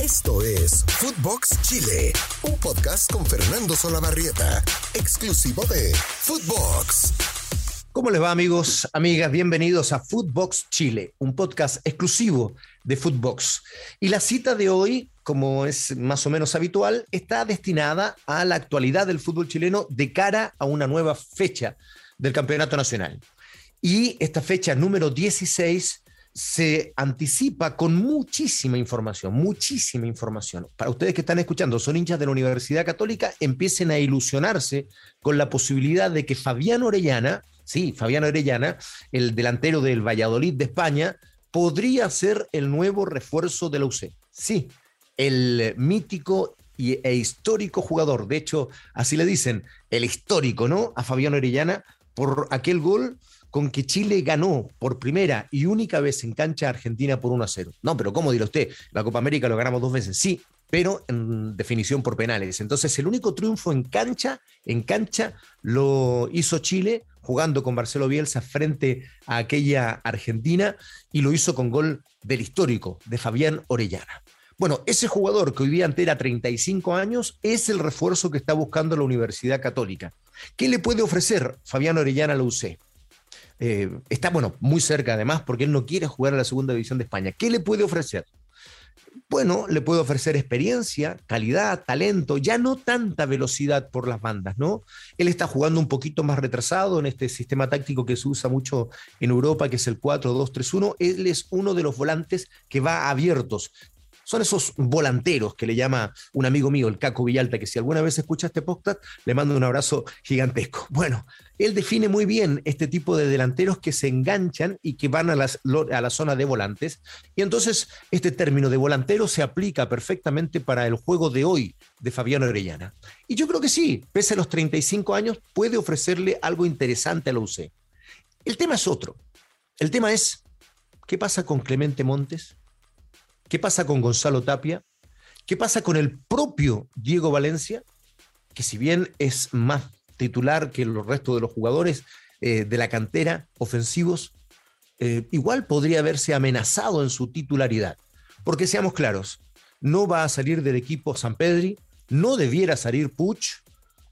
Esto es Footbox Chile, un podcast con Fernando Solabarrieta, exclusivo de Footbox. ¿Cómo les va amigos, amigas? Bienvenidos a Footbox Chile, un podcast exclusivo de Footbox. Y la cita de hoy, como es más o menos habitual, está destinada a la actualidad del fútbol chileno de cara a una nueva fecha del Campeonato Nacional. Y esta fecha número 16 se anticipa con muchísima información, muchísima información. Para ustedes que están escuchando, son hinchas de la Universidad Católica, empiecen a ilusionarse con la posibilidad de que Fabián Orellana, sí, Fabián Orellana, el delantero del Valladolid de España, podría ser el nuevo refuerzo de la UC. Sí, el mítico e histórico jugador. De hecho, así le dicen, el histórico, ¿no? A Fabián Orellana por aquel gol con que Chile ganó por primera y única vez en cancha Argentina por 1 a 0. No, pero ¿cómo dirá usted? La Copa América lo ganamos dos veces. Sí, pero en definición por penales. Entonces, el único triunfo en cancha, en cancha, lo hizo Chile jugando con Marcelo Bielsa frente a aquella Argentina y lo hizo con gol del histórico, de Fabián Orellana. Bueno, ese jugador que hoy día entera 35 años es el refuerzo que está buscando la Universidad Católica. ¿Qué le puede ofrecer Fabián Orellana a la UC? Eh, está, bueno, muy cerca además, porque él no quiere jugar a la segunda división de España. ¿Qué le puede ofrecer? Bueno, le puede ofrecer experiencia, calidad, talento, ya no tanta velocidad por las bandas, ¿no? Él está jugando un poquito más retrasado en este sistema táctico que se usa mucho en Europa, que es el 4-2-3-1. Él es uno de los volantes que va abiertos, son esos volanteros que le llama un amigo mío, el Caco Villalta, que si alguna vez escucha este podcast, le mando un abrazo gigantesco. Bueno, él define muy bien este tipo de delanteros que se enganchan y que van a, a la zona de volantes. Y entonces este término de volantero se aplica perfectamente para el juego de hoy de Fabiano Orellana. Y yo creo que sí, pese a los 35 años, puede ofrecerle algo interesante a la UC. El tema es otro. El tema es, ¿qué pasa con Clemente Montes? ¿Qué pasa con Gonzalo Tapia? ¿Qué pasa con el propio Diego Valencia? Que si bien es más titular que los restos de los jugadores eh, de la cantera ofensivos, eh, igual podría haberse amenazado en su titularidad. Porque seamos claros, no va a salir del equipo San Pedri, no debiera salir Puch,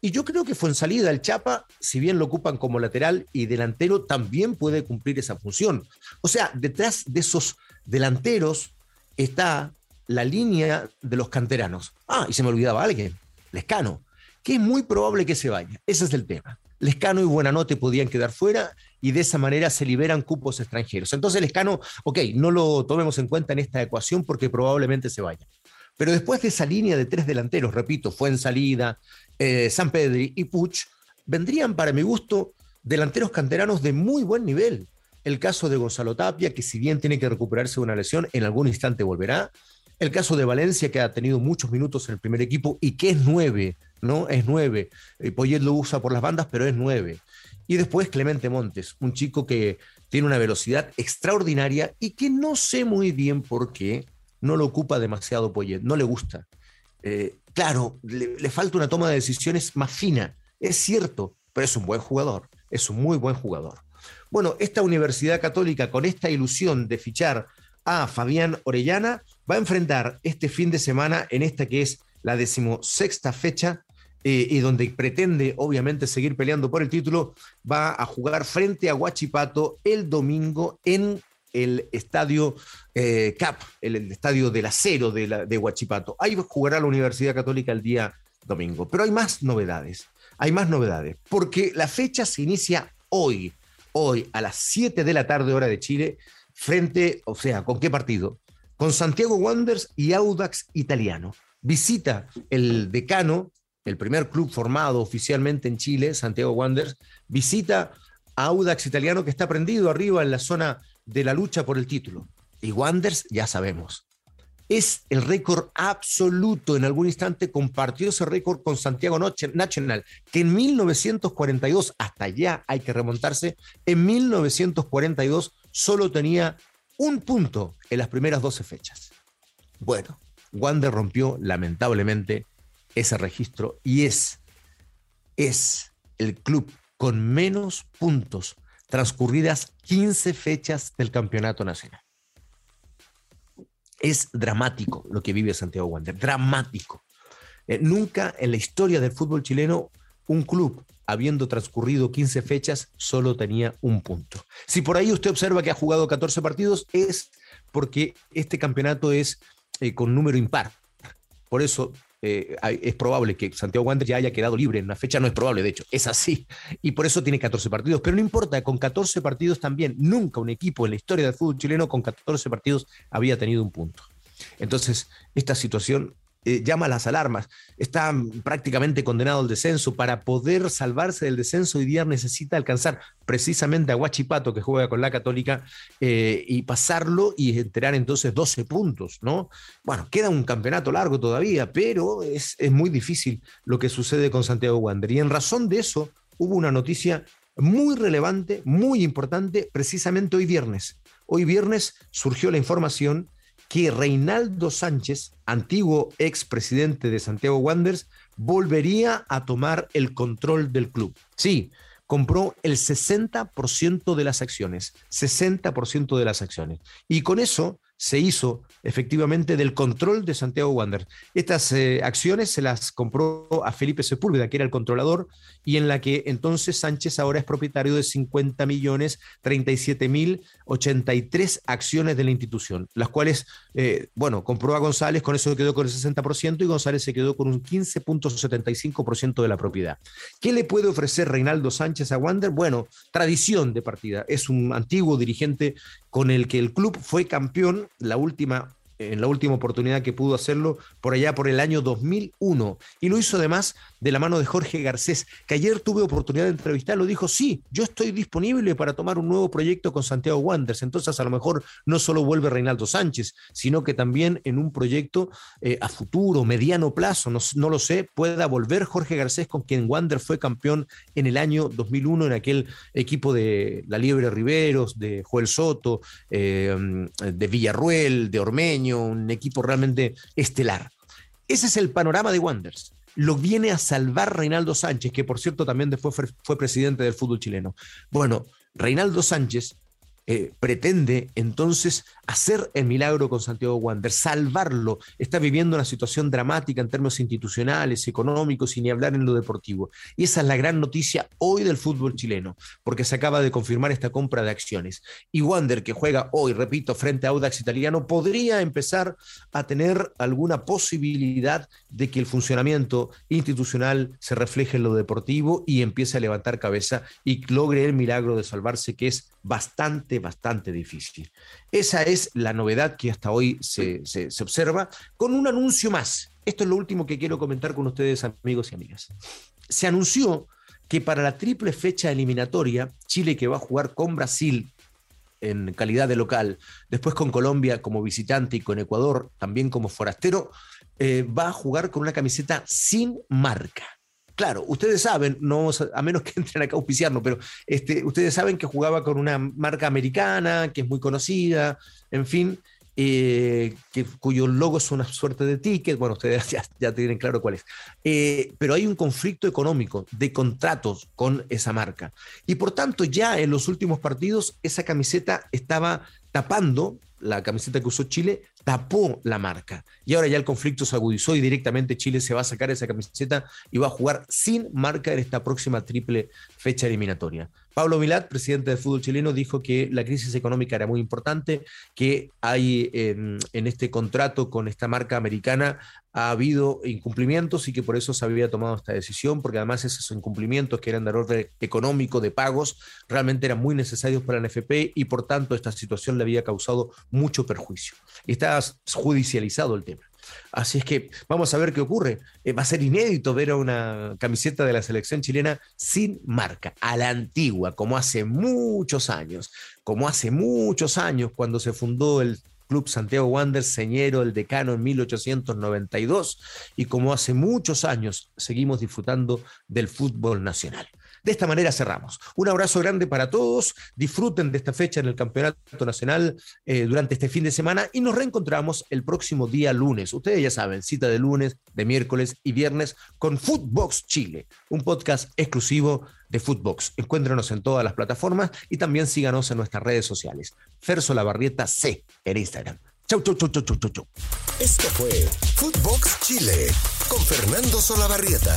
y yo creo que fue en salida el Chapa, si bien lo ocupan como lateral y delantero, también puede cumplir esa función. O sea, detrás de esos delanteros está la línea de los canteranos. Ah, y se me olvidaba alguien, Lescano, que es muy probable que se vaya. Ese es el tema. Lescano y Buenanote podían quedar fuera y de esa manera se liberan cupos extranjeros. Entonces Lescano, ok, no lo tomemos en cuenta en esta ecuación porque probablemente se vaya. Pero después de esa línea de tres delanteros, repito, fue en salida, eh, San Pedri y Puch, vendrían para mi gusto delanteros canteranos de muy buen nivel el caso de Gonzalo Tapia, que si bien tiene que recuperarse de una lesión, en algún instante volverá. El caso de Valencia, que ha tenido muchos minutos en el primer equipo y que es nueve, ¿no? Es nueve. Eh, Poyet lo usa por las bandas, pero es nueve. Y después Clemente Montes, un chico que tiene una velocidad extraordinaria y que no sé muy bien por qué no lo ocupa demasiado Poyet, no le gusta. Eh, claro, le falta una toma de decisiones más fina, es cierto, pero es un buen jugador, es un muy buen jugador. Bueno, esta Universidad Católica, con esta ilusión de fichar a Fabián Orellana, va a enfrentar este fin de semana en esta que es la decimosexta fecha eh, y donde pretende obviamente seguir peleando por el título, va a jugar frente a Huachipato el domingo en el estadio eh, CAP, el, estadio del acero de, la, de Huachipato. Ahí jugará la Universidad Católica el día domingo. Pero hay más novedades, hay más novedades, porque la fecha se inicia hoy hoy a las 7 de la tarde hora de Chile, frente, o sea, ¿con qué partido? Con Santiago Wanderers y Audax Italiano. Visita el decano, el primer club formado oficialmente en Chile, Santiago Wanderers, visita a Audax Italiano que está prendido arriba en la zona de la lucha por el título. Y Wanderers ya sabemos, es el récord absoluto. En algún instante compartió ese récord con Santiago Nacional, que en 1942, hasta allá hay que remontarse, en 1942 solo tenía un punto en las primeras 12 fechas. Bueno, Wander rompió lamentablemente ese registro y es, es el club con menos puntos transcurridas 15 fechas del campeonato nacional. Es dramático lo que vive Santiago Wander, dramático. Eh, nunca en la historia del fútbol chileno un club, habiendo transcurrido 15 fechas, solo tenía un punto. Si por ahí usted observa que ha jugado 14 partidos, es porque este campeonato es eh, con número impar. Por eso eh, es probable que Santiago Wander ya haya quedado libre en una fecha, no es probable, de hecho, es así. Y por eso tiene 14 partidos. Pero no importa, con 14 partidos también, nunca un equipo en la historia del fútbol chileno con 14 partidos había tenido un punto. Entonces, esta situación eh, llama las alarmas. Está prácticamente condenado al descenso. Para poder salvarse del descenso, hoy día necesita alcanzar precisamente a Huachipato, que juega con la Católica, eh, y pasarlo y enterar entonces 12 puntos, ¿no? Bueno, queda un campeonato largo todavía, pero es, es muy difícil lo que sucede con Santiago Wander. Y en razón de eso, hubo una noticia muy relevante, muy importante, precisamente hoy viernes. Hoy viernes surgió la información que Reinaldo Sánchez, antiguo expresidente de Santiago Wanderers, volvería a tomar el control del club. Sí, compró el 60% de las acciones, 60% de las acciones. Y con eso se hizo efectivamente del control de Santiago Wander. Estas eh, acciones se las compró a Felipe Sepúlveda, que era el controlador, y en la que entonces Sánchez ahora es propietario de 50 millones 37 mil 83 acciones de la institución, las cuales, eh, bueno, compró a González, con eso quedó con el 60% y González se quedó con un 15.75% de la propiedad. ¿Qué le puede ofrecer Reinaldo Sánchez a Wander? Bueno, tradición de partida. Es un antiguo dirigente con el que el club fue campeón la última en la última oportunidad que pudo hacerlo por allá por el año 2001. Y lo hizo además de la mano de Jorge Garcés, que ayer tuve oportunidad de entrevistarlo. Dijo, sí, yo estoy disponible para tomar un nuevo proyecto con Santiago Wanderers. Entonces a lo mejor no solo vuelve Reinaldo Sánchez, sino que también en un proyecto eh, a futuro, mediano plazo, no, lo sé, pueda volver Jorge Garcés con quien Wander fue campeón en el año 2001 en aquel equipo de la Liebre Riveros, de Joel Soto, eh, de Villarruel, de Ormeño un equipo realmente estelar. Ese es el panorama de Wanderers. Lo viene a salvar Reinaldo Sánchez, que por cierto también fue, fue presidente del fútbol chileno. Bueno, Reinaldo Sánchez eh, pretende entonces hacer el milagro con Santiago Wander, salvarlo. Está viviendo una situación dramática en términos institucionales, económicos y ni hablar en lo deportivo. Y esa es la gran noticia hoy del fútbol chileno, porque se acaba de confirmar esta compra de acciones. Y Wander, que juega hoy, repito, frente a Audax Italiano, podría empezar a tener alguna posibilidad de que el funcionamiento institucional se refleje en lo deportivo y empiece a levantar cabeza y logre el milagro de salvarse, que es bastante, bastante difícil. Esa es la novedad que hasta hoy se, observa, con un anuncio más. Esto es lo último que quiero comentar con ustedes, amigos y amigas. Se anunció que para la triple fecha eliminatoria, Chile que va a jugar con Brasil en calidad de local, después con Colombia como visitante y con Ecuador también como forastero, eh, va a jugar con una camiseta sin marca. Claro, ustedes saben, no, a menos que entren acá a auspiciarnos, pero este, ustedes saben que jugaba con una marca americana, que es muy conocida, en fin, eh, que, cuyo logo es una suerte de ticket, bueno, ustedes ya, tienen claro cuál es. Eh, pero hay un conflicto económico de contratos con esa marca. Y por tanto, ya en los últimos partidos, esa camiseta estaba tapando la camiseta que usó Chile, tapó la marca. Y ahora ya el conflicto se agudizó y directamente Chile se va a sacar esa camiseta y va a jugar sin marca en esta próxima triple fecha eliminatoria. Pablo Milat, presidente del fútbol chileno, dijo que la crisis económica era muy importante, que hay en, este contrato con esta marca americana ha habido incumplimientos y que por eso se había tomado esta decisión, porque además esos incumplimientos que eran de orden económico, de pagos, realmente eran muy necesarios para la NFP y por tanto esta situación le había causado mucho perjuicio. Está judicializado el tema. Así es que vamos a ver qué ocurre. Eh, va a ser inédito ver a una camiseta de la selección chilena sin marca, a la antigua, como hace muchos años, como hace muchos años cuando se fundó el Club Santiago Wanderers, señero, el decano en 1892, y como hace muchos años seguimos disfrutando del fútbol nacional. De esta manera cerramos. Un abrazo grande para todos. Disfruten de esta fecha en el Campeonato Nacional eh, durante este fin de semana y nos reencontramos el próximo día lunes. Ustedes ya saben, cita de lunes, de miércoles y viernes con Footbox Chile, un podcast exclusivo de Footbox. Encuéntrenos en todas las plataformas y también síganos en nuestras redes sociales. Ferso Lavarrieta C en Instagram. Chau, chau, chau, chau, chau, chau. Esto fue Footbox Chile con Fernando Solabarrieta,